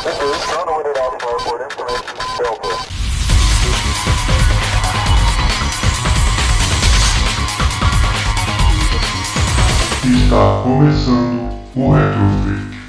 Está começando o Retrofake.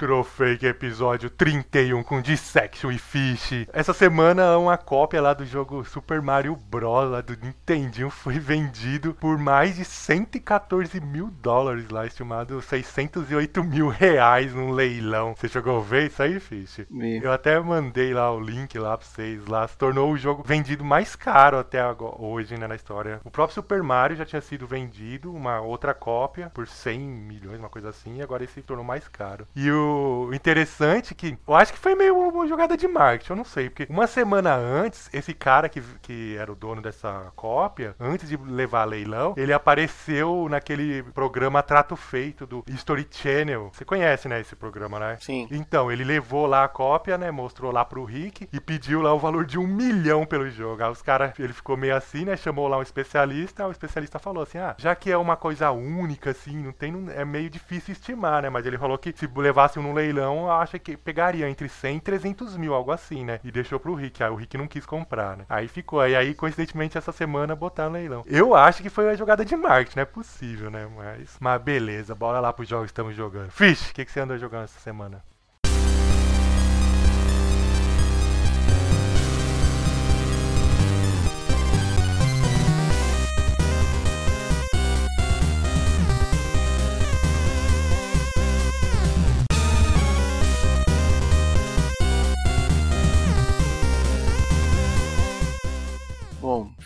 Retrofake episódio 31 com Dissection e Fish. Essa semana uma cópia lá do jogo Super Mario Bros. lá do Nintendinho foi vendido por mais de 114 mil dólares lá, estimado 608 mil reais num leilão. Você chegou a ver isso aí, Fish? Eu até mandei lá o link lá pra vocês lá. Se tornou o jogo vendido mais caro até agora, hoje, né, na história. O próprio Super Mario já tinha sido vendido, uma outra cópia, por 100 milhões, uma coisa assim, e agora esse se tornou mais caro. E o interessante que, eu acho que foi meio uma jogada de marketing, eu não sei, porque uma semana antes, esse cara que, que era o dono dessa cópia, antes de levar a leilão, ele apareceu naquele programa Trato Feito do History Channel. Você conhece, né, esse programa, né? Sim. Então, ele levou lá a cópia, né? Mostrou lá pro Rick e pediu lá o valor de um milhão pelo jogo. Aí os caras, ele ficou meio assim, né? Chamou lá um especialista. O especialista falou assim: ah, já que é uma coisa única, assim, não tem. é meio difícil estimar, né? Mas ele falou que se levasse um no leilão, acha que pegaria entre 100 e 300 mil, algo assim, né? E deixou pro Rick. Aí o Rick não quis comprar, né? Aí ficou. Aí, aí coincidentemente, essa semana botaram no leilão. Eu acho que foi uma jogada de marketing, não é possível, né? Mas, mas beleza, bora lá pros jogos que estamos jogando. Fish, o que, que você andou jogando essa semana?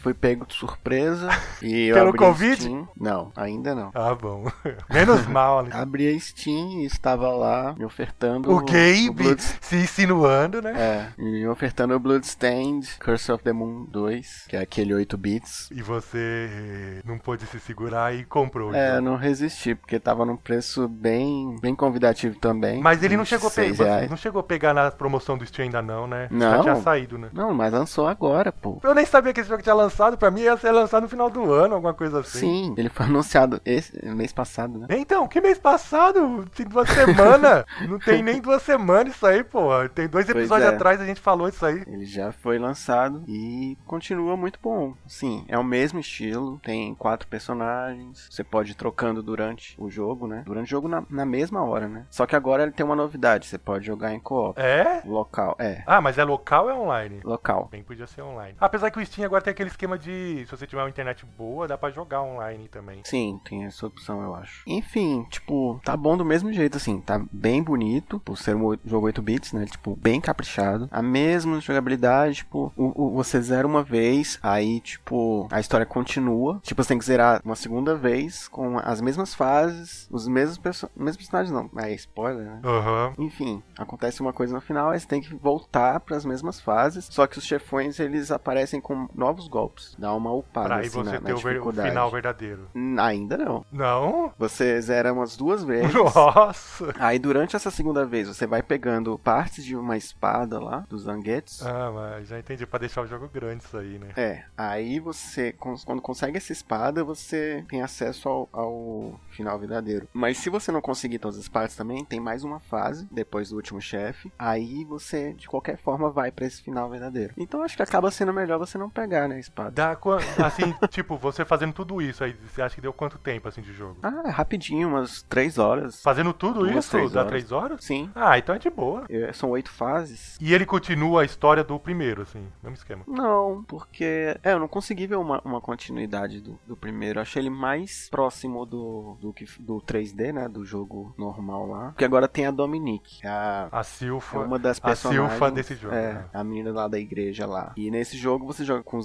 Fui pego de surpresa e eu Pelo abri Covid? Steam. Não, ainda não. Ah, bom. Menos mal, né? Abri a Steam e estava lá me ofertando O Gabe Blood... se insinuando, né? É, me ofertando o Bloodstained Curse of the Moon 2, que é aquele 8 bits. E você não pôde se segurar e comprou. o É, não resisti, porque tava num preço bem, bem convidativo também. Mas ele não chegou, a seis pegar, reais. não chegou a pegar na promoção do Steam ainda não, né? Já Não. tinha saído, né? Não, mas lançou agora, pô. Eu nem sabia que esse jogo tinha lançado, pra mim ia ser lançado no final do ano, alguma coisa assim. Sim, ele foi anunciado esse mês passado, né? Então, que mês passado? Tem duas semanas. não tem nem duas semanas isso aí, pô. Tem dois episódios é. atrás a gente falou isso aí. Ele já foi lançado e continua muito bom. Sim, é o mesmo estilo, tem quatro personagens, você pode ir trocando durante o jogo, né? Durante o jogo na, na mesma hora, né? Só que agora ele tem uma novidade, você pode jogar em co-op. É? Local, é, Ah, mas é local ou é online? local. Bem, podia ser online. Apesar que o Steam agora tem aquele esquema de, se você tiver uma internet boa, dá pra jogar online também. Sim, tem essa opção, eu acho. Enfim, tipo, tá bom do mesmo jeito, assim. Tá bem bonito, por ser um jogo 8 bits, né? Tipo, bem caprichado. A mesma jogabilidade, tipo, o, o- você zera uma vez, aí, tipo, a história continua. Tipo, você tem que zerar uma segunda vez, com as mesmas fases, os mesmos, perso mesmos personagens, não. É spoiler, né? Aham. Enfim, acontece uma coisa no final, aí você tem que voltar para as mesmas fases. Só que os chefões eles aparecem com novos golpes. Dá uma upada Pra aí assim, você na, na o, ver- o final verdadeiro. Hum, Ainda não. Não? Você zera umas duas vezes. Nossa! Aí durante essa segunda vez você vai pegando partes de uma espada lá, dos Zangetsu. Ah, mas já entendi, pra deixar o jogo grande isso aí, né? É, aí você, quando consegue essa espada, você tem acesso ao, ao final verdadeiro. Mas se você não conseguir todas as partes também, tem mais uma fase, depois do último chefe. Aí você, de qualquer forma, vai pra esse final verdadeiro. Então acho que acaba sendo melhor você não pegar, né, a espada. Dá quan- assim, tipo, você fazendo tudo isso aí, você acha que deu quanto tempo assim de jogo? Ah, é rapidinho, umas três horas. Fazendo tudo isso? três Dá horas. três horas? Sim, Ah, então é de boa. é, são oito fases. E ele continua a história do primeiro, assim, mesmo esquema. Não, porque. É, eu não consegui ver uma, uma continuidade do, do primeiro. Eu achei ele mais próximo do, do, que, do 3D, né? Do jogo normal lá. Porque agora tem a Dominique. que é A, A é Silfa. uma das a personagens. Silfa desse jogo, É, né? a menina lá da igreja lá. E nesse jogo você joga com o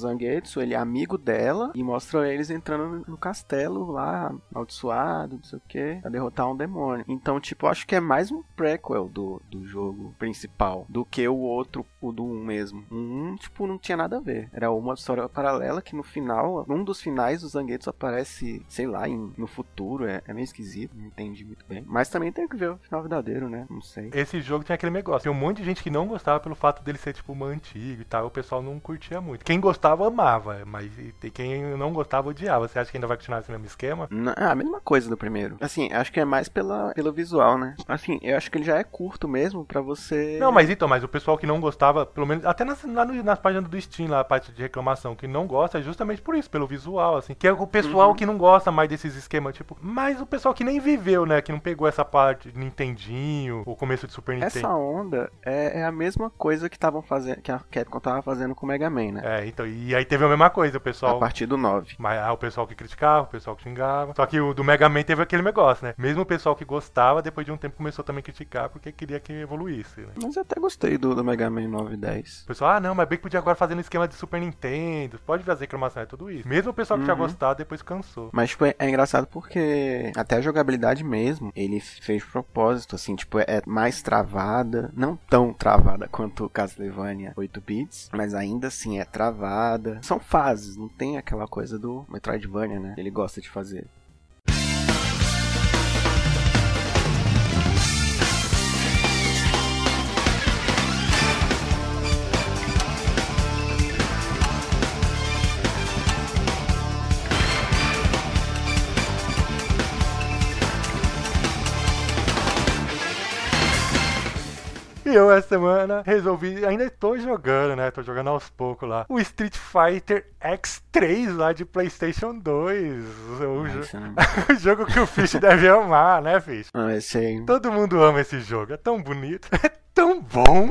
Zangetsu, ele é amigo dela e mostra eles entrando no, castelo lá, amaldiçoado, não sei o que, pra derrotar um demônio. Então, tipo, acho que é mais um prequel do, do jogo principal do que o outro, o do 1 mesmo. 1, tipo, não tinha nada a ver. Era uma história paralela que no final, num dos finais, o Zangetsu aparece, sei lá, em- no futuro. É, é meio esquisito, não entendi muito bem. Mas também tem que ver o final verdadeiro, né? Não sei. Esse jogo tinha aquele negócio. Tem um monte de gente que não gostava pelo fato dele ser, tipo, uma antigo e tal. O pessoal não curtia muito. Quem gostava, amava. Amava, mas quem não gostava odiava. Você acha que ainda vai continuar esse mesmo esquema? Não, é a mesma coisa do primeiro. Assim, acho que é mais pela, pelo visual, né? Assim, eu acho que ele já é curto mesmo pra você. Não, mas então, mas o pessoal que não gostava, pelo menos até nas, lá no- nas páginas do Steam, lá a parte de reclamação, que não gosta é justamente por isso, pelo visual, assim. Que é o pessoal Uhum. que não gosta mais desses esquemas, tipo. Mas o pessoal que nem viveu, né? Que não pegou essa parte de Nintendinho, o começo de Super Nintendo. Essa onda é, é a mesma coisa que estavam fazendo, que a Capcom tava fazendo com o Mega Man, né? É, então, e aí teve a mesma coisa, o A pessoal. partir do 9. Mas ah, o pessoal que criticava, o pessoal que xingava. Só que o do Mega Man teve aquele negócio, né? Mesmo o pessoal que gostava, depois de um tempo começou também a criticar porque queria que evoluísse, né? Mas eu até gostei do, do Mega Man 9 e 10. O pessoal, ah, não, mas bem que podia agora fazer no esquema de Super Nintendo. Pode fazer reclamação, é tudo isso. Mesmo o pessoal que tinha Uhum. gostado, depois cansou. Mas, tipo, é, é engraçado porque até a jogabilidade mesmo, ele fez propósito, assim, tipo, é mais travada. Não tão travada quanto o Castlevania 8 bits, mas ainda assim é travada. São fases, não tem aquela coisa do Metroidvania, né? Ele gosta de fazer. E eu, essa semana, resolvi. Ainda tô jogando, né? Tô jogando aos poucos lá. O Street Fighter X3 lá de PlayStation 2. O, jo- né? o jogo que o Fish deve amar, né, Fish? Ah, aí. Todo mundo ama esse jogo. É tão bonito. Tão bom.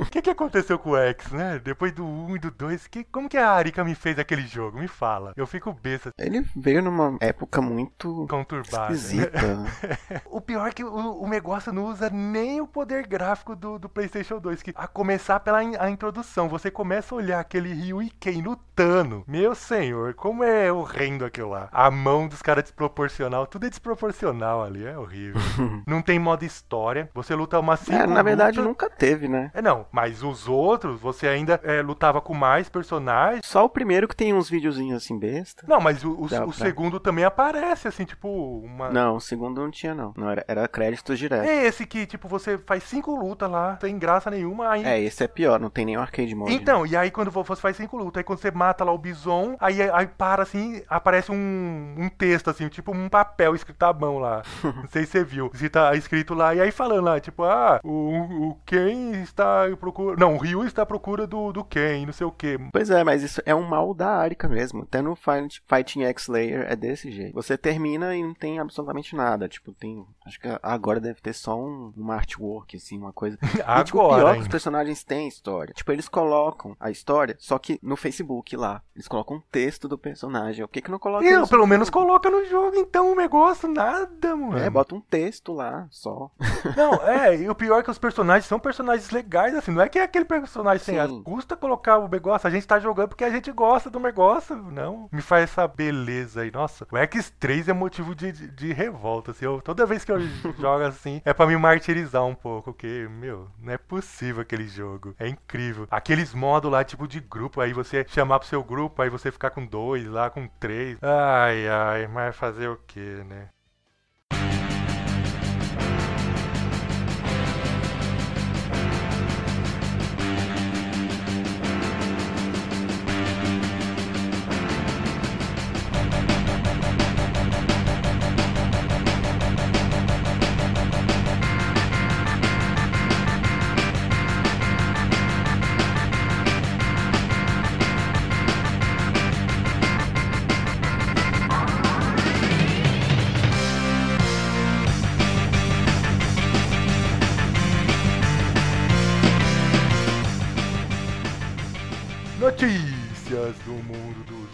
O que, que aconteceu com o X, né? Depois do 1 e do 2. Que, como que a Arika me fez aquele jogo? Me fala. Eu fico besta, Ele veio numa época muito conturbada. esquisita. O pior é que o, o negócio não usa nem o poder gráfico do, do PlayStation 2. Que, a começar pela in- a introdução, você começa a olhar aquele Ryu e Ken lutando. Meu senhor, como é horrendo aquilo lá. A mão dos caras desproporcional, tudo é desproporcional ali, é horrível. não tem modo história, você luta uma cinco É, na verdade luta- nunca teve, né? É não, mas os outros, você ainda é, lutava com mais personagens. Só o primeiro que tem uns videozinhos assim besta. Não, mas o, o- o segundo também aparece, assim, tipo, uma. Não, o segundo não tinha, não. Não, era, era crédito direto. É esse que, tipo, você faz cinco lutas lá, sem graça nenhuma, aí. É, esse é pior, não tem o arcade mode. Então, e aí quando você faz cinco lutas, aí quando você mata lá o bison, aí, aí para assim, aparece um, um texto assim, tipo um papel escrito à mão lá. Não sei se você viu. Se tá escrito lá, e aí falando lá, tipo, ah, o, o Ken está em procura. Não, o Ryu está à procura do, do Ken, não sei o que. Pois é, mas isso é um mal da Arika mesmo. Até no Fight- Fighting X Layer é desse jeito. Você termina e não tem absolutamente nada. Tipo, tem. Acho que agora deve ter só um, um artwork, assim, uma coisa. E, tipo, o Agora. pior que os personagens têm história. Tipo, eles colocam a história, só que no Facebook lá. Eles colocam um texto do personagem. O que que não coloca isso pelo no menos jogo? coloca no jogo, então, o negócio, nada, mano. É, bota um texto lá, só. Não, é, e o pior é que os personagens são personagens legais, assim, não é que é aquele personagem sem Sim. as custa colocar o negócio, a gente tá jogando porque a gente gosta do negócio, não, me faz essa beleza aí, nossa, o X3 é motivo de, de, de revolta, assim, eu, toda vez que eu jogo assim, é pra me martirizar um pouco, porque, meu, não é possível aquele jogo, é incrível, aqueles modos lá, tipo de grupo, aí você chamar pro seu grupo, aí você ficar com dois lá, com três, ai, ai, mas fazer o que, né? Mundo dos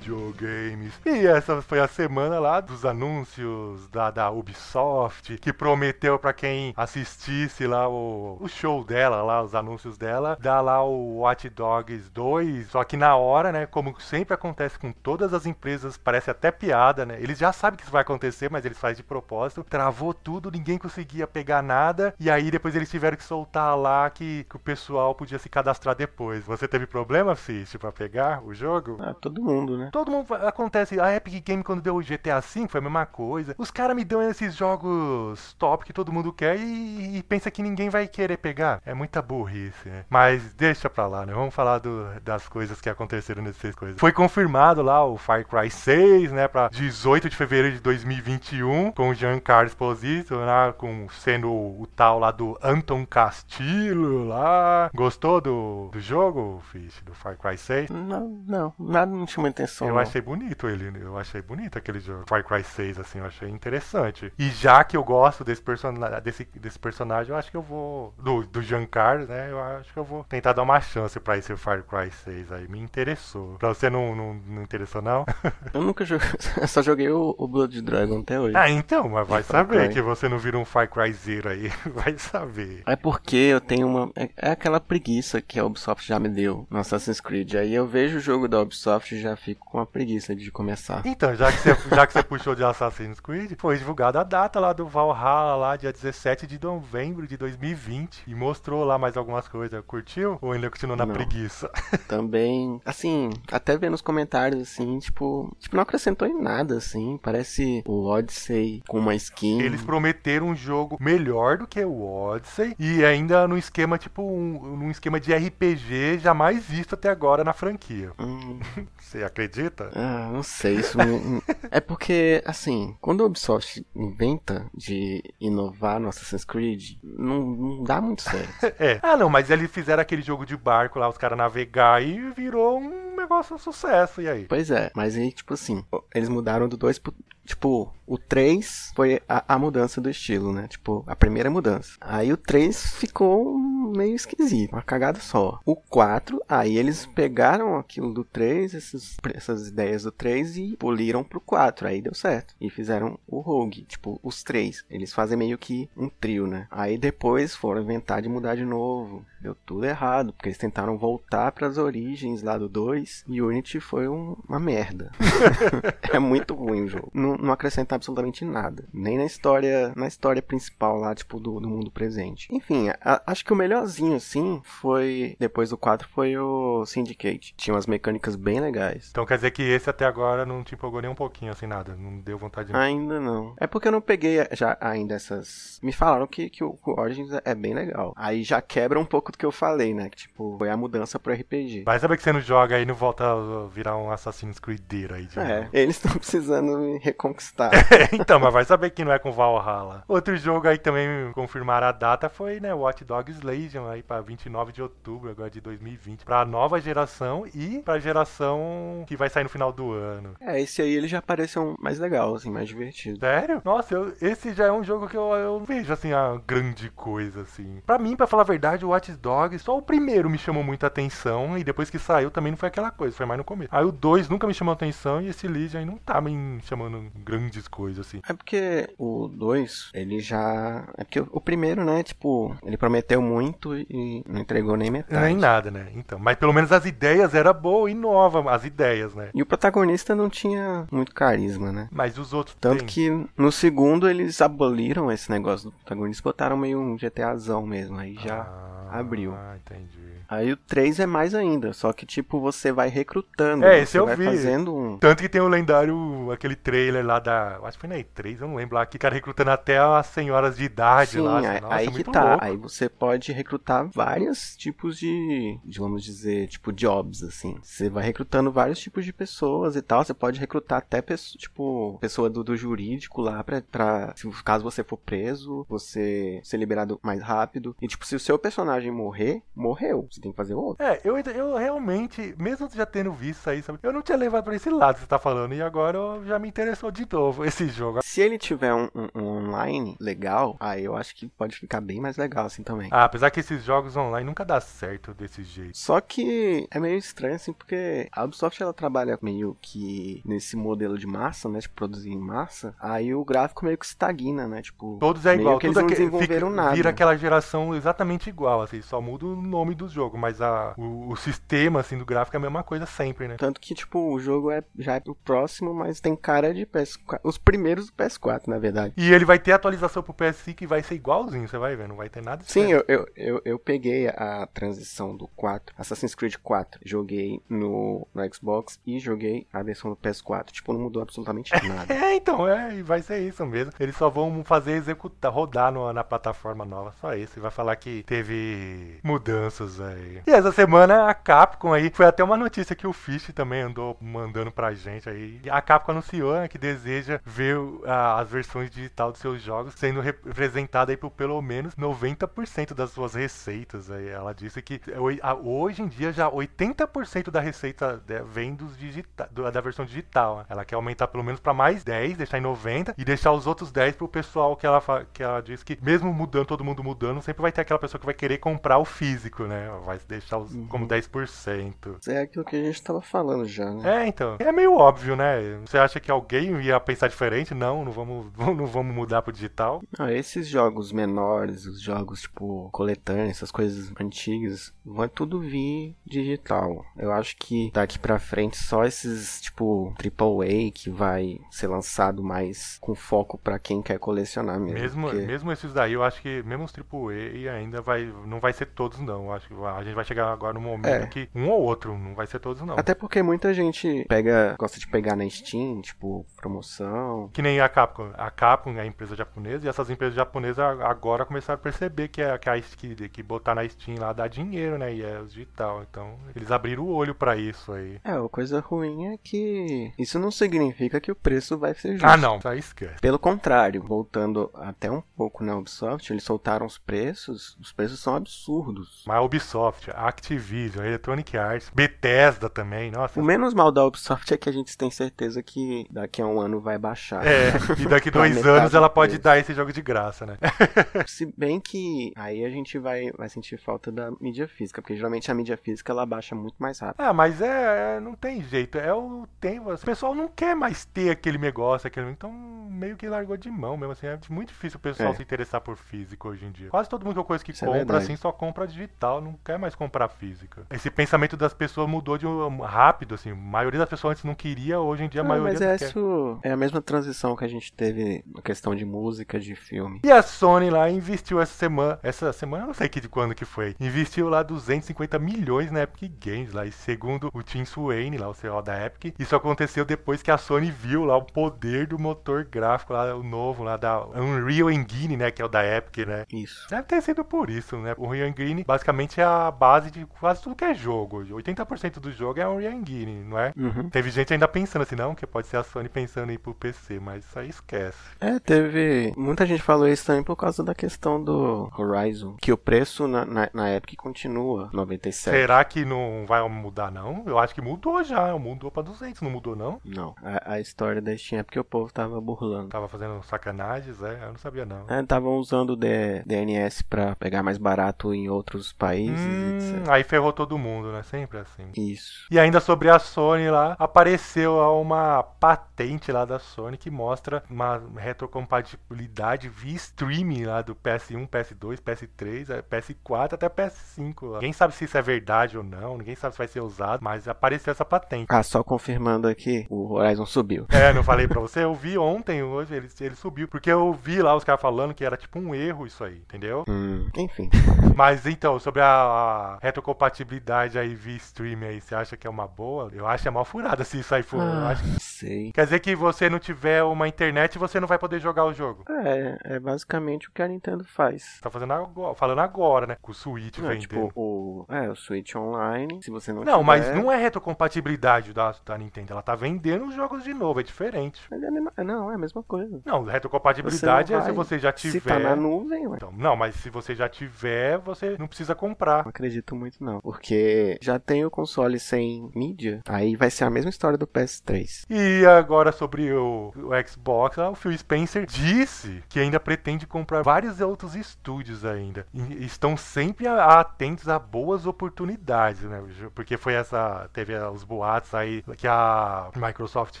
videogames. E essa foi a semana lá dos anúncios da, da Ubisoft, que prometeu pra quem assistisse lá o, o show dela, lá, os anúncios dela, dar lá o Watch Dogs 2. Só que na hora, né, como sempre acontece com todas as empresas, parece até piada, né? Eles já sabem que isso vai acontecer, mas eles fazem de propósito. Travou tudo, ninguém conseguia pegar nada. E aí depois eles tiveram que soltar lá que, que o pessoal podia se cadastrar depois. Você teve problema, Fish, pra pegar o jogo? Ah, todo mundo, né? todo mundo acontece. A Epic Game quando deu o GTA V foi a mesma coisa. Os caras me dão esses jogos top que todo mundo quer e, e, pensa que ninguém vai querer pegar. É muita burrice, né? Mas deixa pra lá, né? Vamos falar do, das coisas que aconteceram nessas coisas. Foi confirmado lá o Far Cry 6, né? Pra 18 de fevereiro de 2021, com o Giancarlo Esposito, né? Com, sendo o, tal lá do Anton Castillo lá. Gostou do, do jogo, Fish? Do Far Cry 6? Não, não. Nada me chamou atenção. Eu não. Achei bonito ele. Eu achei bonito aquele jogo. Far Cry 6, assim, eu achei interessante. E já que eu gosto desse, person desse, desse personagem, eu acho que eu vou. Do, do né? Eu acho que eu vou tentar dar uma chance pra esse Far Cry 6 aí. Me interessou. Pra você não, não, não interessou, não? eu nunca joguei. Eu só joguei o, o Blood Dragon até hoje. Ah, então, mas vai saber que você não vira um Far Cry Zero aí. Vai saber. É porque eu tenho uma. É, é aquela preguiça que a Ubisoft já me deu no Assassin's Creed. Aí eu vejo o jogo da Ubisoft e já fico com a preguiça de começar. Então, já que você, já que você puxou de Assassin's Creed, foi divulgada a data lá do Valhalla, lá, dia 17 de novembro de 2020. E mostrou lá mais algumas coisas. Curtiu? Ou ainda continuou na Não. preguiça? Também, assim, até vendo os comentários, assim, tipo, tipo, não acrescentou em nada, assim. Parece o Odyssey com uma skin. Eles prometeram um jogo melhor do que o Odyssey e ainda num esquema tipo um, num esquema de RPG jamais visto até agora na franquia. Hum, Você acredita? ah, não sei, isso me- É porque, assim, quando a Ubisoft inventa de inovar no Assassin's Creed, não, não dá muito certo. É. Ah, não, mas eles fizeram aquele jogo de barco lá, os caras navegar e virou um negócio um sucesso. E aí? Pois é, mas aí, tipo assim, eles mudaram do 2 pro. Tipo, o 3 foi a, a mudança do estilo, né? Tipo, a primeira mudança. Aí o 3 ficou meio esquisito, uma cagada só. O 4, aí eles pegaram aquilo do 3, esses, essas ideias do 3 e poliram pro 4. Aí deu certo. E fizeram o Rogue, tipo, os três. Eles fazem meio que um trio, né? Aí depois foram inventar de mudar de novo. Deu tudo errado, porque eles tentaram voltar pras origens lá do 2 e Unity foi um- uma merda. é muito ruim o jogo. Não, não acrescenta absolutamente nada. Nem na história, na história principal lá, tipo, do, do mundo presente. Enfim, a- acho que o melhorzinho, assim, foi. Depois do 4 foi o Syndicate. Tinha umas mecânicas bem legais. Então quer dizer que esse até agora não te empolgou nem um pouquinho, assim, nada. Não deu vontade de. Ainda não. É porque eu não peguei já ainda essas. Me falaram que, que o Origins é bem legal. Aí já quebra um pouco do que eu falei, né? Que tipo, foi a mudança pro RPG. Vai saber que você não joga aí e não volta a virar um Assassin's Creed aí de É, eles estão precisando me reconquistar. então, mas vai saber que não é com Valhalla. Outro jogo aí também confirmaram a data foi, né, Watch Dogs Legion aí pra 29 de outubro agora de 2020, pra nova geração e pra geração que vai sair no final do ano. é, esse aí ele já pareceu mais legal, assim, mais divertido. Sério? Nossa, eu- esse já é um jogo que eu, eu vejo assim a grande coisa assim. Pra mim, pra falar a verdade, o Watch Dogs, só o primeiro me chamou muita atenção e depois que saiu também não foi aquela coisa, foi mais no começo. Aí o 2 nunca me chamou atenção e esse Legion aí não tá me chamando grandes coisas assim. É porque o 2, ele já. É porque o primeiro, né, tipo, ele prometeu muito e não entregou nem metade. Nem nada, né? Então, mas pelo menos as ideias era boa e nova, as ideias, né? E o protagonista não tinha muito carisma, né? Mas os outros Tanto têm. que no segundo eles aboliram esse negócio do protagonista, botaram meio um GTAzão mesmo, aí já Ah, abriu. Ah, entendi. Aí o 3 é mais ainda, só que tipo você vai recrutando, É, você esse eu vai vi. fazendo um Tanto que tem o lendário, aquele trailer lá da. Acho que foi na E3, eu não lembro lá, que cara recrutando até as senhoras de idade Sim, lá. assim, aí, nossa, aí que muito tá. louco. Aí você pode recrutar vários tipos de, de, vamos dizer, tipo jobs, assim. Você vai recrutando vários tipos de pessoas e tal. Você pode recrutar até pessoa, tipo pessoa do, do jurídico lá pra, pra se, caso você for preso, você ser liberado mais rápido. E tipo, se o seu personagem morrer, morreu. Você tem que fazer outro. É, eu, eu realmente, mesmo já tendo visto isso aí, sabe, eu não tinha levado pra esse lado que você tá falando, e agora eu- já me interessou de novo esse jogo. Se ele tiver um, um- um online legal, aí eu acho que pode ficar bem mais legal assim também. Ah, apesar que esses jogos online nunca dá certo desse jeito. Só que é meio estranho, assim, porque a Ubisoft ela trabalha meio que nesse modelo de massa, né? De produzir em massa. Aí o gráfico meio que estagna, né? Tipo, Todos é igual, que eles não desenvolveram fica- nada. vira aquela geração exatamente igual, assim. só muda o nome do jogo, mas a, o, o sistema assim do gráfico é a mesma coisa sempre, né? Tanto que, tipo, o jogo é já é o próximo, mas tem cara de PS4. Os primeiros do PS4, na verdade. E ele vai ter atualização pro PS5 e vai ser igualzinho, você vai ver, não vai ter nada Sim, eu, eu, eu, eu peguei a transição do 4, Assassin's Creed 4. Joguei no, no Xbox e joguei a versão do PS4. Tipo, não mudou absolutamente nada. É, então, é, e vai ser isso mesmo. Eles só vão fazer executar, rodar no- na plataforma nova, só isso. E vai falar que teve mudanças aí. E essa semana a Capcom aí, foi até uma notícia que o Fish também andou mandando pra gente aí. A Capcom anunciou né, que deseja ver ah, as versões digital dos seus jogos sendo representada aí por pelo menos 90% das suas receitas aí. Ela disse que a- hoje em dia já 80% da receita de- vem dos digita da versão digital. né? Ela quer aumentar pelo menos pra mais 10, deixar em 90 e deixar os outros 10 pro pessoal que ela, que ela diz que mesmo mudando, todo mundo mudando, sempre vai ter aquela pessoa que vai querer comprar o físico, né? Vai deixar os, como 10%. É aquilo que a gente tava falando já, né? É, então. É meio óbvio, né? Você acha que alguém ia pensar diferente? Não, não vamos, não vamos mudar pro digital. Ah, esses jogos menores, os jogos tipo essas coisas antigas, vai tudo vir digital. Eu acho que daqui pra frente só esses tipo AAA que vai ser lançado mais com foco pra quem quer colecionar mesmo. Mesmo, porque- mesmo esses daí, eu acho que mesmo os AAA ainda vai. Não vai ser todos, não. Eu acho que a gente vai chegar agora no momento É. que um ou outro, não vai ser todos, não. Até porque muita gente pega, gosta de pegar na Steam, tipo, promoção. Que nem a Capcom. A Capcom é a empresa japonesa e essas empresas japonesas a- agora começaram a perceber que, é, que, a, que, que botar na Steam lá dá dinheiro, né? E é digital. Então eles abriram o olho pra isso aí. É, a coisa ruim é que isso não significa que o preço vai ser justo. Ah, não. Isso aí esquece. Pelo contrário, voltando até um pouco na Ubisoft, eles soltaram os preços, os preços são absurdos. Mas a Ubisoft, a Activision, a Electronic Arts, Bethesda também, nossa. O menos mal da Ubisoft é que a gente tem certeza que daqui a um ano vai baixar. É, e daqui dois anos ela pode preço. dar esse jogo de graça, né? Se bem que aí a gente vai, vai sentir falta da mídia física, porque geralmente a mídia física ela baixa muito mais rápido. Ah, mas é, é- não tem jeito, é o tempo. O pessoal não quer mais ter aquele negócio, aquele, então meio que largou de mão mesmo assim. É muito difícil o pessoal É. se interessar por físico hoje em dia. Quase todo mundo que eu conheço que Isso é compra verdade. assim só compra digital, não quer mais comprar física. Esse pensamento das pessoas mudou de um, rápido assim. A maioria das pessoas antes não queria, hoje em dia a Ah, maioria mas é, isso, é a mesma transição que a gente teve na questão de música, de filme. E a Sony lá investiu essa semana, essa semana não sei que de quando que foi, investiu lá 250 milhões na Epic Games lá, e segundo o Tim Swain lá, o CEO da Epic, isso aconteceu depois que a Sony viu lá o poder do motor gráfico lá, o novo lá da Unreal Engine, né, que é o da Epic, né. Isso. Deve ter sido por isso, né? O Unreal Engine basicamente é a base de quase tudo que é jogo. hoje. 80% do jogo é Unreal Engine, não é? Uhum. Teve gente ainda pensando assim, não, que pode ser a Sony pensando em ir pro PC, mas isso aí esquece. É, teve. Muita gente falou isso também por causa da questão do Horizon. Que o preço na, na, na Epic continua 97. Será que não vai mudar, não? Eu acho que mudou já. Mudou pra 200, não mudou, não? Não. A, a história da Steam é porque o povo tava burlando. Tava fazendo sacanagens, é? Eu não sabia, não. É, Estavam usando o D- DNS pra pegar mais barato em outros países, Hum, etc. aí ferrou todo mundo, né? Sempre assim. Isso. E ainda sobre a Sony lá, apareceu uma patente lá da Sony que mostra uma retrocompatibilidade via streaming lá do PS1, PS2, PS3, eh, PS4 até PS5 lá. Ninguém sabe se isso é verdade ou não, ninguém sabe se vai ser usado, mas apareceu essa patente. Ah, só confirmando aqui, o Horizon subiu. É, não falei pra você, eu vi ontem, hoje ele, ele subiu, porque eu vi lá os caras falando que era tipo um erro isso aí, entendeu? Hum, enfim. Mas então, sobre a, a retrocompatibilidade aí via streaming aí, você acha que é uma boa? Eu acho que é mal furada se isso aí for. Ah, acho sei. Quer dizer que você não tiver uma internet, você não vai poder jogar o jogo. É, é basicamente o que a Nintendo faz. Tá fazendo agora, falando agora, né? Com o Switch Não, vendendo. tipo, o, é, o Switch Online, se você não Não, tiver... mas não é retrocompatibilidade da, da Nintendo. Ela tá vendendo os jogos de novo, é diferente. É mesma... Não, é a mesma coisa. Não, retrocompatibilidade Você não é se você já tiver. Se tá na nuvem, ué. Então, não, mas se você já tiver, você não precisa comprar. Não acredito muito não, porque já tem o console sem mídia, aí vai ser a mesma história do PS3. E agora sobre o, o Xbox, ah, o Phil Spencer disse que ainda pretende comprar vários outros estúdios ainda. E estão sempre atentos a boas oportunidades, né? Porque foi essa. Teve os boatos aí que a Microsoft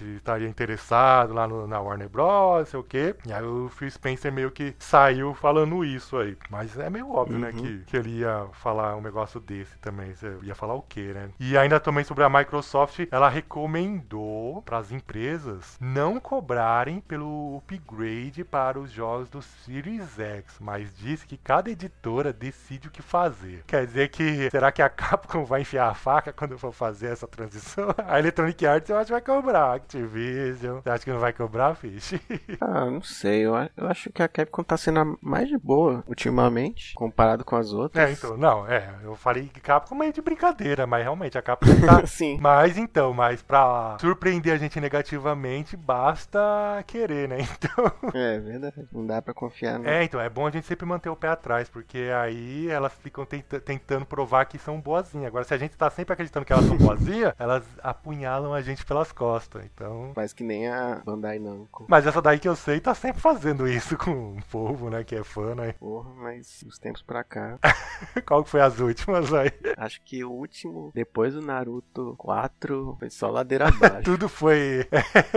estaria interessado lá no- na Warner Bros, sei o quê. E aí o Phil Spencer meio que saiu falando isso aí. Mas é meio óbvio, né? que, que ele ia falar um negócio desse também. Você ia falar o quê, né? E ainda também sobre a Microsoft, ela recomendou para as empresas não cobrarem pelo upgrade para os jogos do Series X, mas disse que cada editora decide o que fazer. Quer dizer que será que a Capcom vai enfiar a faca quando for fazer essa transição? A Electronic Arts eu acho que vai cobrar. Activision, você acha que não vai cobrar, Fish? Ah, não sei. Eu, eu acho que a Capcom tá sendo mais de boa ultimamente, comparado com as outras. É, então, não, é, eu falei que Capcom meio de brincadeira, mas realmente a Capcom tá. Sim. Mas então, mas pra surpreender a gente negativamente, basta querer, né? Então. É verdade. Não dá pra confiar, né? É, então, é bom a gente sempre manter o pé atrás, porque aí elas ficam tenta- tentando provar que são boazinhas. Agora, se a gente tá sempre acreditando que elas são boazinhas, elas apunhalam a gente pelas costas. Então. Faz que nem a Bandai Namco. Mas essa daí que eu sei tá sempre fazendo isso com o povo, né? Que é fã, né? Porra, mas dos tempos pra cá. Qual que foi as últimas aí? acho que o último, depois do Naruto 4, foi só ladeira abaixo. Tudo foi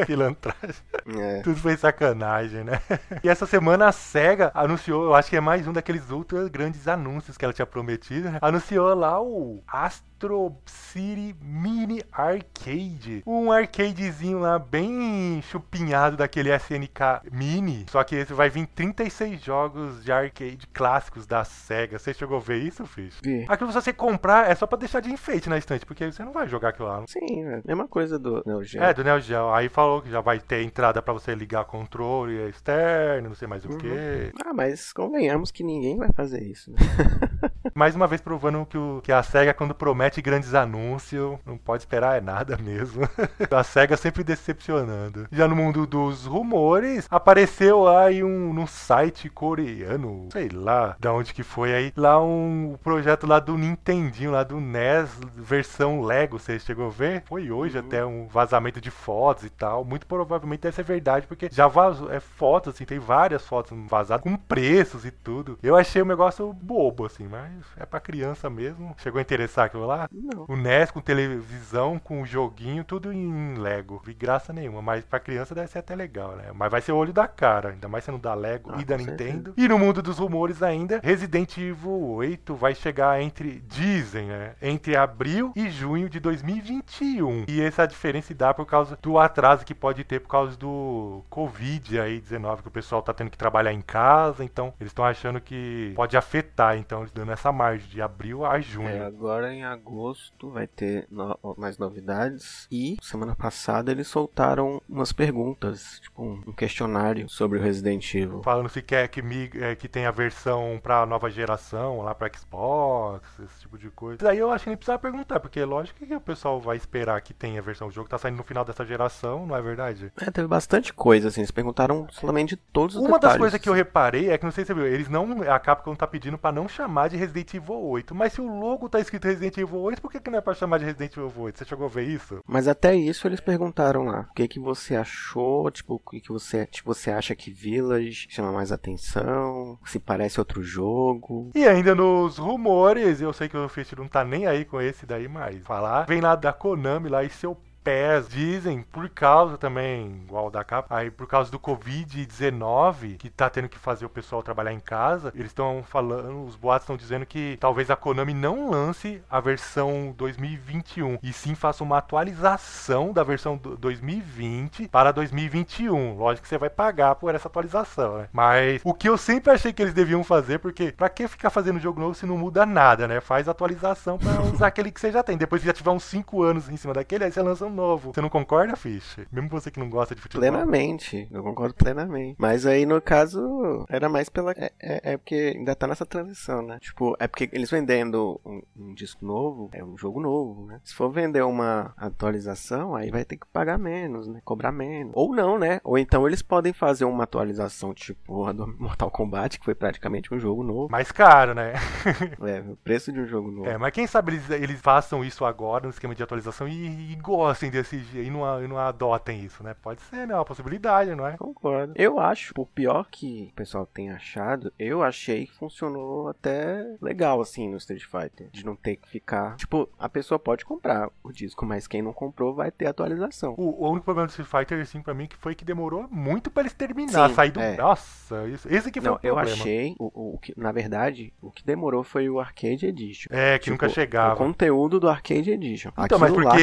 pilantragem. é. Tudo foi sacanagem, né? E essa semana a SEGA anunciou, eu acho que é mais um daqueles ultra grandes anúncios que ela tinha prometido, né? Anunciou lá o Astro City Mini Arcade. Um arcadezinho lá bem chupinhado daquele SNK Mini. Só que esse vai vir 36 jogos de arcade clássicos da SEGA. Você chegou a ver isso, Fish? Vi. Aquilo se você comprar é só pra deixar de enfeite na estante, porque você não vai jogar aquilo lá. Sim, é. Mesma coisa do Neo Geo. É, do Neo Geo. Aí falou que já vai ter entrada pra você ligar controle externo, não sei mais o Uhum. que. Ah, mas convenhamos que ninguém vai fazer isso, né? Mais uma vez provando que, o- que a SEGA, quando promete grandes anúncios, não pode esperar é nada mesmo. a SEGA sempre decepcionando. Já no mundo dos rumores, apareceu lá em um num site coreano, sei lá da onde que foi aí, lá um projeto lá do Nintendinho, lá do NES, versão Lego, você chegou a ver? Foi hoje até um vazamento de fotos e tal. Muito provavelmente deve ser verdade, porque já vazou, é fotos, assim, tem várias fotos vazadas com preços e tudo. Eu achei um negócio bobo, assim, mas é pra criança mesmo. Chegou a interessar aquilo lá? Não. O NES com televisão, com joguinho, tudo em Lego. Vi graça nenhuma, mas pra criança deve ser até legal, né? Mas vai ser o olho da cara, ainda mais sendo da Lego Ah, e da Nintendo. E no mundo dos rumores ainda, Resident Evil 8 vai chegar entre, dizem, né? Entre abril e junho de 2021. E essa diferença dá por causa do atraso que pode ter por causa do Covid aí, 19, que o pessoal tá tendo que trabalhar em casa, então eles estão achando que pode afetar, então eles dando essa margem de abril a junho. É, agora em agosto vai ter no- mais novidades. E semana passada eles soltaram umas perguntas, tipo um, questionário sobre o Resident Evil. Falando se quer que, mig- é, que tenha versão pra nova geração, lá pra Xbox, esse tipo de coisa. Isso aí eu acho que nem precisava perguntar, porque lógico que o pessoal vai esperar que tenha versão. O jogo tá saindo no final dessa geração, não é verdade? É, teve bastante coisa, assim. Eles perguntaram somente de todos os Uma das detalhes. coisas que eu reparei é que, não sei se você viu, eles não. A Capcom tá pedindo pra não chamar de Resident Evil 8. Mas se o logo tá escrito Resident Evil 8, por que, que não é pra chamar de Resident Evil 8? Você chegou a ver isso? Mas até isso eles perguntaram lá. O que que você achou? Tipo, o que que você, tipo, você acha que Village chama mais atenção? Se parece outro jogo? E ainda nos rumores, eu sei que o Fist não tá nem aí com esse daí, mas falar, vem lá da Konami lá e seu pés, dizem, por causa também, igual da capa, aí por causa do Covid-19, que tá tendo que fazer o pessoal trabalhar em casa, eles estão falando, os boatos estão dizendo que talvez a Konami não lance a versão 2021, e sim faça uma atualização da versão do- 2020 para 2021. Lógico que você vai pagar por essa atualização, né? Mas o que eu sempre achei que eles deviam fazer, porque pra que ficar fazendo jogo novo se não muda nada, né? Faz atualização pra usar aquele que você já tem. Depois que já tiver uns 5 anos em cima daquele, aí você lança um novo. Você não concorda, Fish? Mesmo você que não gosta de futebol. Plenamente, eu concordo plenamente. Mas aí, no caso, era mais pela. É, é- é porque ainda tá nessa transição, né? Tipo, é porque eles vendendo um, um disco novo, é um jogo novo, né? Se for vender uma atualização, aí vai ter que pagar menos, né? Cobrar menos. Ou não, né? Ou então eles podem fazer uma atualização tipo a do Mortal Kombat, que foi praticamente um jogo novo. Mais caro, né? É, o preço de um jogo novo. É, mas quem sabe eles, eles façam isso agora no esquema de atualização e, e gostem pensem desse jeito e não, e não adotem isso, né? Pode ser, né? Uma possibilidade, não é? Concordo. Eu acho, por pior que o pessoal tenha achado, eu achei que funcionou até legal, assim, no Street Fighter. De não ter que ficar. Tipo, a pessoa pode comprar o disco, mas quem não comprou vai ter atualização. O, o único problema do Street Fighter, assim, pra mim, que foi que demorou muito pra eles terminar, Sim, sair do. é. Nossa, isso, esse que foi Não, o eu problema. achei, o, o, o que, na verdade, o que demorou foi o Arcade Edition. É, que nunca Tipo, chegava. O conteúdo do Arcade Edition. Então, mas Aquilo porque lá que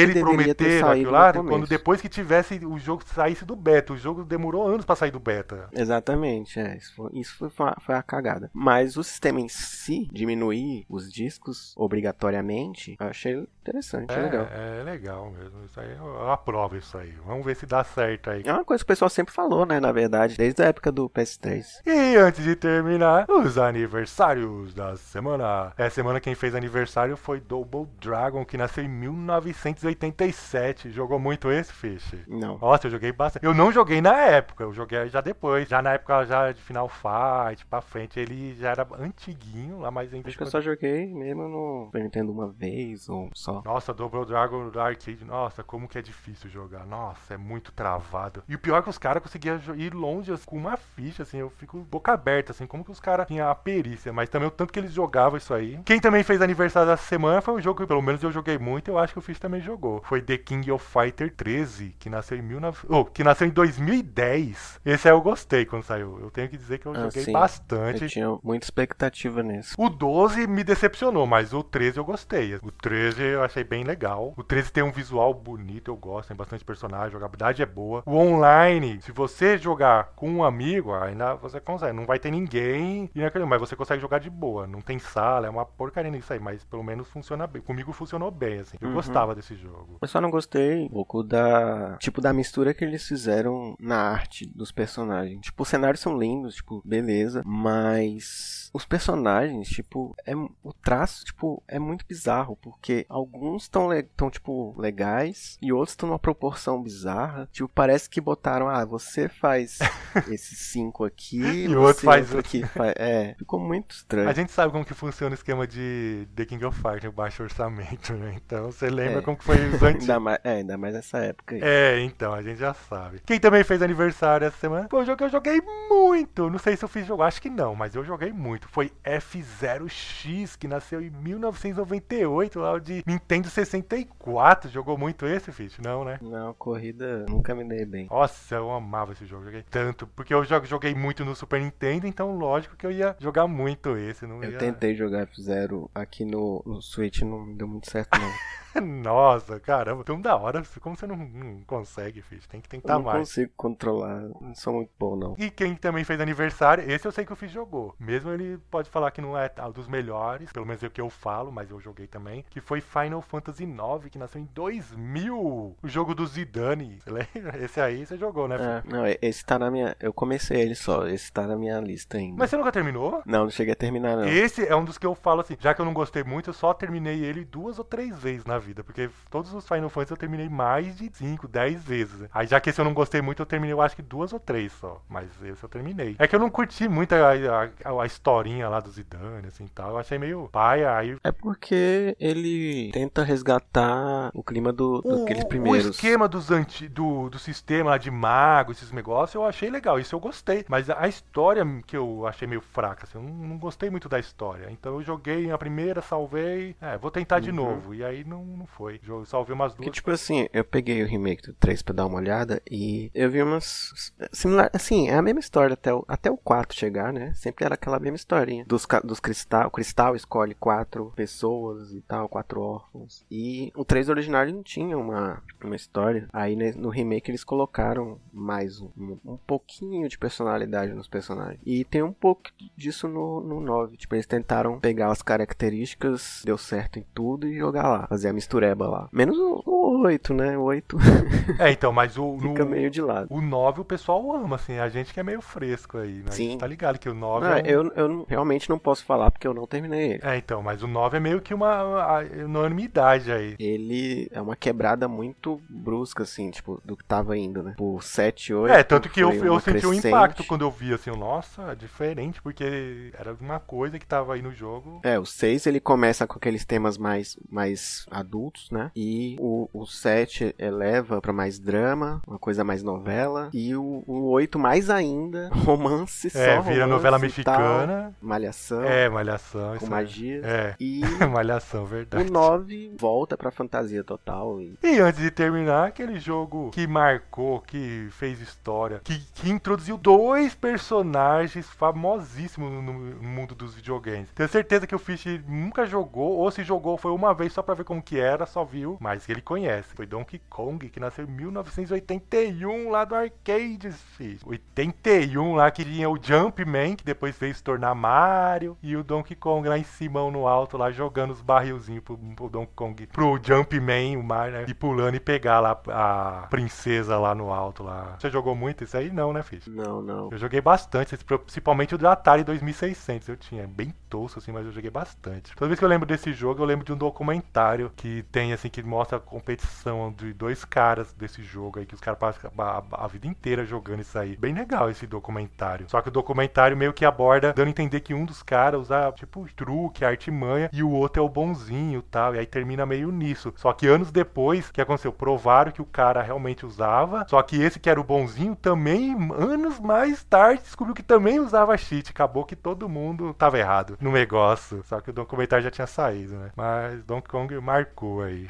saído lá, quando depois que tivesse o jogo saísse do beta, o jogo demorou anos pra sair do beta. Exatamente, é. Isso foi, isso foi, foi a- cagada. Mas o sistema em si, diminuir os discos obrigatoriamente, eu achei interessante, É, legal. é legal mesmo. Isso aí eu, aprovo isso aí. Vamos ver se dá certo aí. É uma coisa que o pessoal sempre falou, né, na verdade, desde a época do PS3. E antes de terminar, os aniversários da semana. É, semana quem fez aniversário foi Double Dragon, que nasceu em 1987. Jogou muito esse, Fish? Não. Nossa, eu joguei bastante. Eu não joguei na época, eu joguei já depois. Já na época já de Final Fight pra frente. Ele já era antiguinho, lá mais em Acho que eu só joguei mesmo no Super Nintendo uma vez ou só. Nossa, Double Dragon da arcade, nossa, como que é difícil jogar. Nossa, é muito travado. E o pior é que os caras conseguiam ir longe assim, com uma ficha, assim, eu fico boca aberta, assim, como que os caras tinham a perícia, mas também o tanto que eles jogavam isso aí. Quem também fez aniversário dessa semana foi um jogo que pelo menos eu joguei muito, eu acho que o Fish também jogou. Foi The King of Fighter 13, que nasceu em 19... oh, que nasceu em 2010. Esse aí eu gostei quando saiu. Eu tenho que dizer que eu Ah, joguei sim. bastante. Eu tinha muita expectativa nisso. O 12 me decepcionou, mas o 13 eu gostei. O 13 eu achei bem legal. O 13 tem um visual bonito, eu gosto, tem bastante personagem, a jogabilidade é boa. O online, se você jogar com um amigo, ainda você consegue. Não vai ter ninguém, é mas você consegue jogar de boa. Não tem sala, é uma porcaria nisso aí, mas pelo menos funciona bem. Comigo funcionou bem, assim. Eu Uhum. gostava desse jogo. Eu só não gostei um pouco da. Tipo, da mistura que eles fizeram na arte dos personagens. Tipo, os cenários são lindos, tipo, beleza. Mas os personagens, tipo, é, o traço, tipo, é muito bizarro. Porque alguns estão, tão, tipo, legais e outros estão numa proporção bizarra. Tipo, parece que botaram, ah, você faz esses cinco aqui. E o outro faz aqui. Faz... É, ficou muito estranho. A gente sabe como que funciona o esquema de The King of Fighters, baixo orçamento, né? Então você lembra É. como que foi os antigos. Ainda mais, é, ainda mais nessa época aí. É, então, a gente já sabe. Quem também fez aniversário essa semana foi um jogo que eu joguei muito. Não sei se eu fiz jogo, acho que não, mas eu joguei muito. Foi F0X, que nasceu em 1998, lá de Nintendo 64. Jogou muito esse, Fish? Não, né? Não, corrida nunca me dei bem. Nossa, eu amava esse jogo, joguei tanto. Porque eu jo- joguei muito no Super Nintendo, então lógico que eu ia jogar muito esse. Não Eu ia... tentei jogar F0 aqui no, no Switch, não deu muito certo não. Nossa, caramba, tão da hora. Como você não, não consegue, Fish? Tem que Eu tentar não mais. consigo controlar, não sou muito bom não. E quem também fez aniversário, esse eu sei que o Fiz jogou. Mesmo ele pode falar que não é dos melhores, pelo menos é o que eu falo, mas eu joguei também, que foi Final Fantasy IX, que nasceu em 2000. O jogo do Zidane. Você lembra? Esse aí você jogou, né? É, não, esse tá na minha. Eu comecei ele só, esse tá na minha lista ainda. Mas você nunca terminou? Não, não cheguei a terminar não. Esse é um dos que eu falo assim, já que eu não gostei muito, eu só terminei ele duas ou três vezes na vida, porque todos os Final Fantasy eu terminei mais de 5, 10 vezes. Aí já que esse eu não gostei muito, eu terminei eu acho que duas ou três só, mas esse eu terminei. É que eu não curti muito a, a, a historinha lá do Zidane, assim, tal, eu achei meio paia, aí... É porque ele tenta resgatar o clima do, daqueles o, primeiros. o esquema dos anti, do, do sistema lá de mago, esses negócios, eu achei legal, isso eu gostei. Mas a história que eu achei meio fraca, assim, eu não, não gostei muito da história. Então eu joguei a primeira, salvei, é, vou tentar de Uhum. novo. E aí não, não foi. Eu salvei umas Que duas. tipo assim, eu peguei o remake do 3 pra dar uma olhada e eu vi umas. Similar, assim, é a mesma história até o, até o 4 chegar, né? Sempre era aquela mesma historinha. Dos, dos cristal, o cristal escolhe quatro pessoas e tal, quatro órfãos. E o 3 original não tinha uma, uma história. Aí ne- no remake eles colocaram mais um, um, um pouquinho de personalidade nos personagens. E tem um pouco disso no, no 9. Tipo, eles tentaram pegar as características, deu certo em tudo e jogar lá. Fazer a mistureba lá. Menos o, o 8, né? O 8 É, então, mas o. No, fica meio de lado. O 9 o pessoal ama, assim, a gente que é meio fresco aí, né? Sim. Tá ligado que o 9 Ah, é um- eu, eu realmente não posso falar porque eu não terminei ele. É, então, mas o 9 é meio que uma enormidade aí. Ele é uma quebrada muito brusca, assim, tipo, do que tava indo, né? Por 7, 8. É, tanto que eu, eu senti um impacto quando eu vi, assim, nossa, é diferente, porque era uma coisa que tava aí no jogo. É, o 6 ele começa com aqueles temas mais, mais adultos, né? E o, o 7 eleva pra mais drama, uma coisa mais novela. E o, o 8 mais ainda, romance só. É, vira novela mexicana. tal, malhação. É, malhação. Com magia. É, E é. malhação, verdade. o 9 volta pra fantasia total. E... E antes de terminar, aquele jogo que marcou, que fez história, que, que introduziu dois personagens famosíssimos no, no mundo dos videogames. Tenho certeza que o Fish nunca jogou, ou se jogou foi uma vez só pra ver como que era, só viu, mas ele conhece. Foi Donkey Kong, que nasceu em 1981 lá do Arcades, Fish. 81 lá que tinha o Jumpman, que depois veio se tornar Mario, e o Donkey Kong lá em cima, no alto, lá jogando os barrilzinhos pro, pro Donkey Kong, pro Jumpman, o Mario, né? E pulando e pegar lá a princesa lá no alto lá. Você jogou muito isso aí? Não, né, Fish? Não, não. Eu joguei bastante, principalmente o do Atari 2600. Eu tinha bem tosco assim, mas eu joguei bastante. Toda vez que eu lembro desse jogo, eu lembro de um documentário que tem assim que mostra a competição de dois caras desse jogo aí que os caras passam a, a vida inteira jogando isso aí. Bem legal esse documentário. Só que o documentário meio que aborda dando a entender que um dos caras usa tipo truque, artimanha e o outro é o bonzinho, tal. E aí termina meio nisso. Só que anos depois, o que aconteceu? Provaram que o cara realmente usava. Só que esse que era o bonzinho também, anos mais tarde, descobriu que também usava cheat. Acabou que todo mundo tava errado no negócio. Só que o documentário já tinha saído, né? Mas Donkey Kong marcou aí.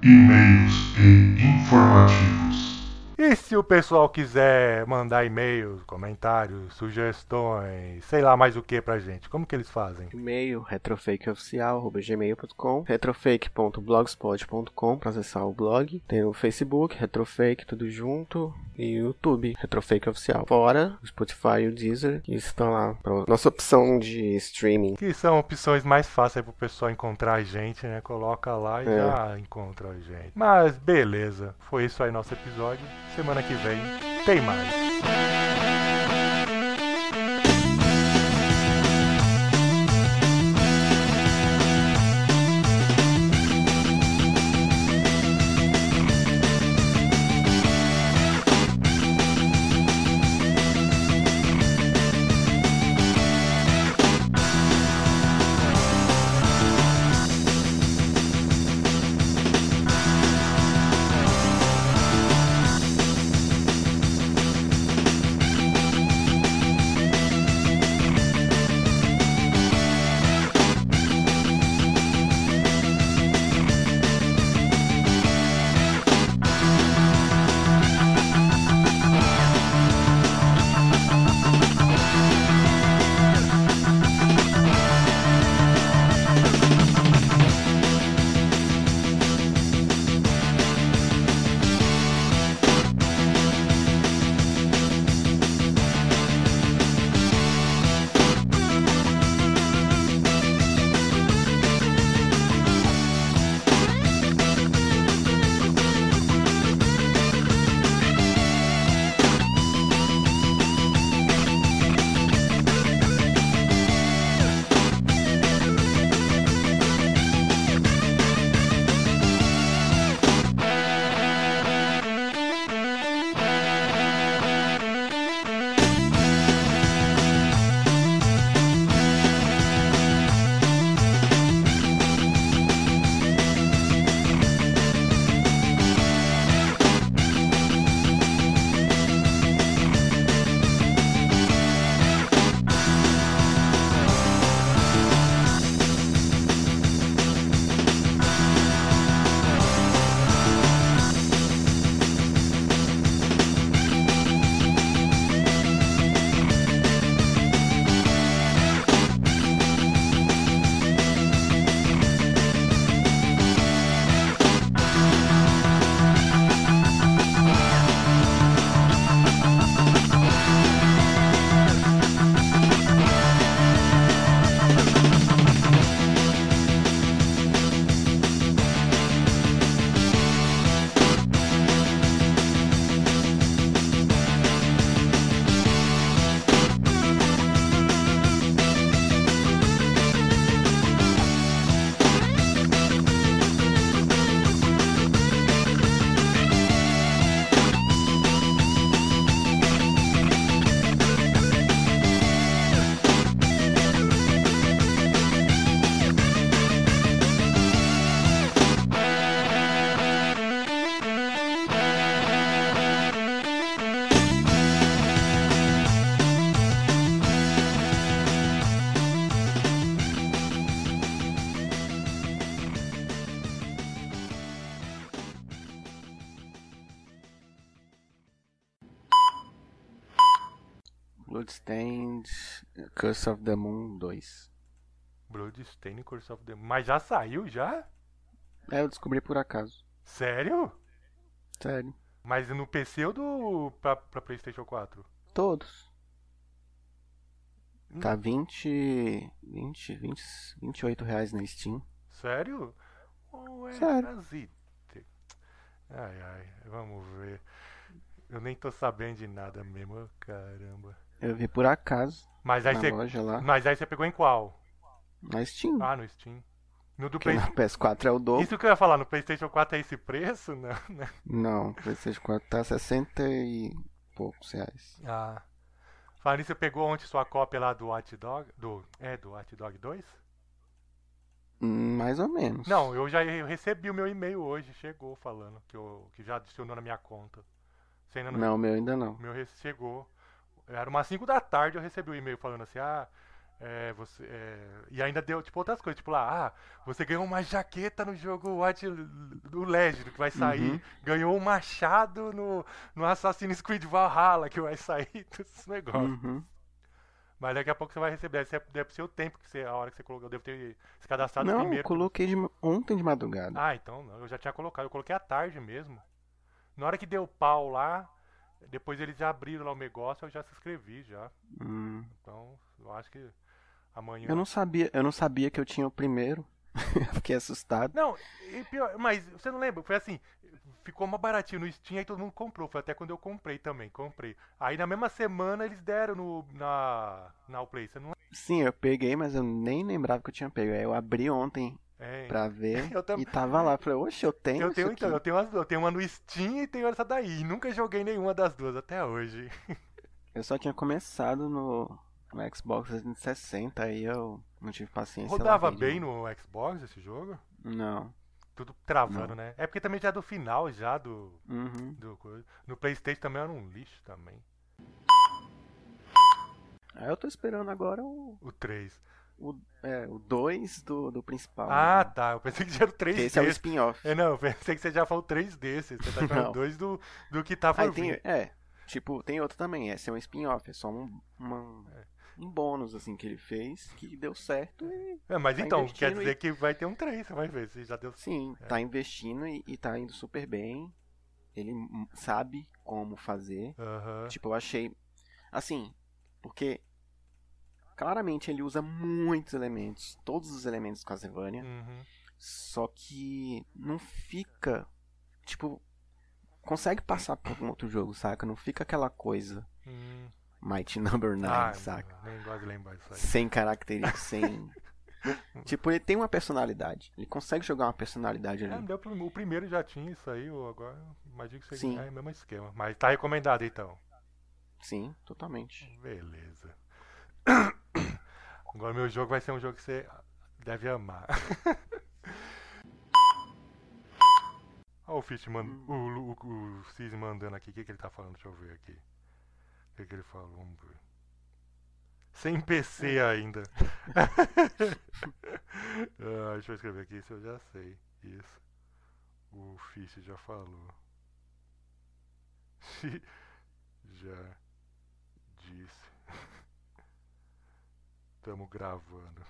E-mails e informativos. E se o pessoal quiser mandar e-mails, comentários, sugestões, sei lá mais o que pra gente, como que eles fazem? E-mail retrofakeoficial.gmail.com retrofake.blogspot.com para acessar o blog. Tem o Facebook, Retrofake, tudo junto. E o YouTube, Retrofake Oficial. Fora o Spotify e o Deezer, que estão lá para nossa opção de streaming. Que são opções mais fáceis pro pessoal encontrar a gente, né? Coloca lá e É. já encontra a gente. Mas beleza, foi isso aí nosso episódio. Semana que vem tem mais. Bloodstained Curse of the Moon 2. Bloodstained Curse of the Mas já saiu, já? É, eu descobri por acaso. Sério? Sério. Mas no PC ou do... pra, pra Playstation 4? Todos. Tá 20, 20, 20, 28 reais na Steam. Sério? Ou é Sério. Ai, ai, vamos ver. Eu nem tô sabendo de nada mesmo, caramba. Eu vi por acaso Mas aí na você... loja lá. Mas aí você pegou em qual? Na Steam. Ah, no Steam. No do Play... na PS4 é o dobro. Isso que eu ia falar, no Playstation 4 é esse preço? Não, né? Não, o PlayStation 4 tá 60 e poucos reais. Ah. Falando você pegou ontem sua cópia lá do Watch Dog? Do, é, do Watch Dog 2? Hum, Mais ou menos. Não, eu já eu recebi o meu e-mail hoje, chegou falando que, eu, que já adicionou na minha conta. Você ainda não, Não, o meu ainda não. Meu chegou. Era umas 5 da tarde, eu recebi o e-mail falando assim, ah, é, você. é, E ainda deu, tipo, outras coisas, tipo lá, ah, você ganhou uma jaqueta no jogo Watch do Legend que vai sair. Uhum. Ganhou um machado no, no Assassin's Creed Valhalla que vai sair, esses negócios. Uhum. Mas daqui a pouco você vai receber. Deve deve ser o tempo que você. A hora que você colocou. Eu devo ter se cadastrado Não, eu primeiro. coloquei de, ontem de madrugada. Ah, então não, eu já tinha colocado. Eu coloquei à tarde mesmo. Na hora que deu pau lá, depois eles já abriram lá o negócio, eu já se inscrevi já. Hum. Então, eu acho que amanhã. Eu não sabia, eu não sabia que eu tinha o primeiro. Eu Fiquei assustado. Não, e pior, mas você não lembra? Foi assim, ficou uma baratinho no Steam aí todo mundo comprou. Foi até quando eu comprei também, comprei. Aí na mesma semana eles deram no, na, na Play. Você não Sim, eu peguei, mas eu nem lembrava que eu tinha pego. Aí eu abri ontem é, pra ver tam- e tava lá. Falei, oxe, eu tenho Eu tenho então, eu tenho, as, duas. eu tenho uma no Steam e tenho essa daí. E nunca joguei nenhuma das duas até hoje. Eu só tinha começado no, no Xbox 360, aí eu não tive paciência. Rodava de bem no Xbox esse jogo? Não. Tudo travando, Não. né? É porque também já é do final, já do. Uhum. do. No Playstation também era um lixo também. Aí eu tô esperando agora o, O 3. O, é, o 2 do, do principal. Ah, né? tá. Eu pensei que já era o 3 Que esse é o desse. spin-off. É, não, eu pensei que você já falou 3 desses. Você tá falando. 2 do, do que tá por Aí tem, vir. é, tipo, tem outro também, esse é um spin-off, é só um, uma- um bônus, assim, que ele fez, que deu certo e, É, mas tá então, quer dizer e- que vai ter um 3, você vai ver se já deu sim, tá investindo e, e tá indo super bem, ele sabe como fazer, Aham. tipo, eu achei, assim, porque claramente ele usa muitos elementos, todos os elementos do Castlevania, Uhum. só que não fica, tipo, consegue passar por algum outro jogo, saca? Não fica aquela coisa Hum. Mighty Number 9, Ah, saca? nem gosto de lembrar disso aí. Sem características, sem. tipo, ele tem uma personalidade. Ele consegue jogar uma personalidade É, ali. deu pro- o primeiro já tinha isso aí, agora imagino que você é o mesmo esquema. Mas tá recomendado então. Sim, totalmente. Beleza. Agora meu jogo vai ser um jogo que você deve amar. Olha o Fish man... o, o, o Cis mandando aqui, o que, que ele tá falando? Deixa eu ver aqui. O que, que ele falou? Vamos ver. Sem PC ainda. ah, deixa eu escrever aqui, isso eu já sei. Isso. O Fish já falou. já disse. Tamo gravando.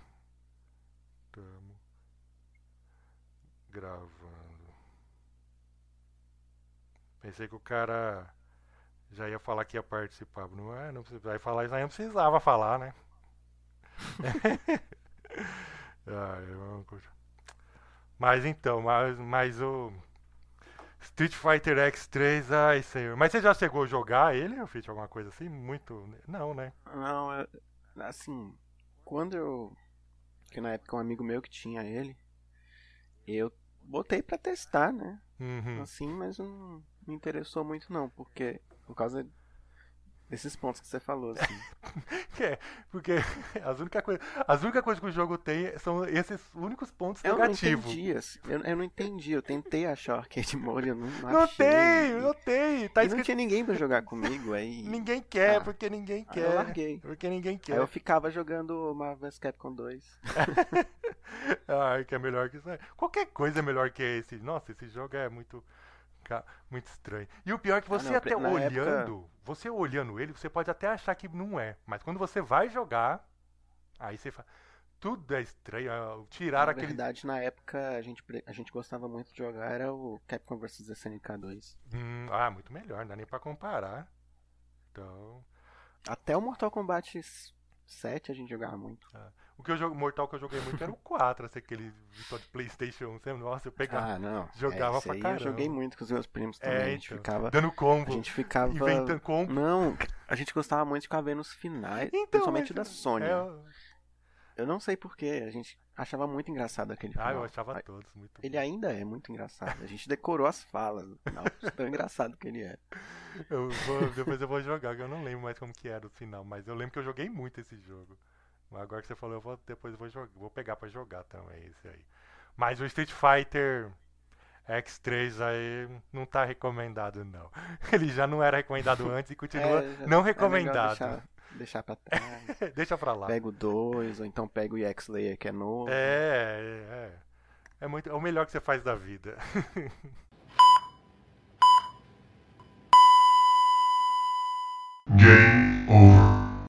Tamo gravando. Pensei que o cara já ia falar que ia participar. Não é, não precisa. Vai falar isso aí, não precisava falar, né? Continuar. Mas então, mas, mas o Street Fighter X3, ai senhor. Mas você já chegou a jogar ele, fez alguma coisa assim? Muito. Não, né? Não, é- assim, quando eu. Que na época um amigo meu que tinha ele, eu botei pra testar, né? Uhum. Assim, mas não me interessou muito não, porque. Por causa desses pontos que você falou, assim. É, porque as únicas coisas as única coisa que o jogo tem são esses únicos pontos Eu não negativos. entendi, assim, eu, eu não entendi, eu tentei achar o arcade mode, eu não, não, Não achei. tem, não tem. Tá e não escrito. tinha ninguém pra jogar comigo, aí. Ninguém quer, Ah. porque ninguém Aí eu quer. larguei. Porque ninguém Aí quer. eu ficava jogando Marvel vs Capcom 2. Ai, que é melhor que isso aí. Qualquer coisa é melhor que esse. Nossa, esse jogo é muito. Muito estranho. E o pior é que Ah, você não, até na olhando, você olhando ele, você pode até achar que não é. Mas quando você vai jogar, aí você fala. Tudo é estranho. ah, Tirar Na aquele. verdade, na época, a gente, a gente gostava muito de jogar, era o Capcom vs SNK 2. Hum, ah, muito melhor, não dá nem pra comparar. Então. Até o Mortal Kombat 7 a gente jogava muito. O que eu jogo, Mortal que eu joguei muito era o 4, assim, aquele virtual de Playstation 1, sempre, nossa, eu pegava. Ah, não. Jogava é, pra caramba. Eu joguei muito com os meus primos também. é, a gente então, ficava. dando combo, A gente ficava. inventando combo. Não, a gente gostava muito de ficar vendo os finais, Então, principalmente mas- da Sony. é, Eu não sei porquê, a gente achava muito engraçado aquele final. ah, eu achava Aí- todos muito Ele ainda é muito engraçado. A gente decorou as falas no final, tão engraçado que ele é. Eu vou- depois eu vou jogar, que eu não lembro mais como que era o final, mas eu lembro que eu joguei muito esse jogo. Mas Agora que você falou, eu vou, depois eu vou, jogar, vou pegar pra jogar também esse aí. Mas o Street Fighter X3 aí não tá recomendado não. Ele já não era recomendado antes e continua É, não é recomendado. deixar, deixar pra trás. Deixa pra lá. Pega o 2, ou então pega o EX Layer que é novo. É, é, é. É, muito, é o melhor que você faz da vida. Game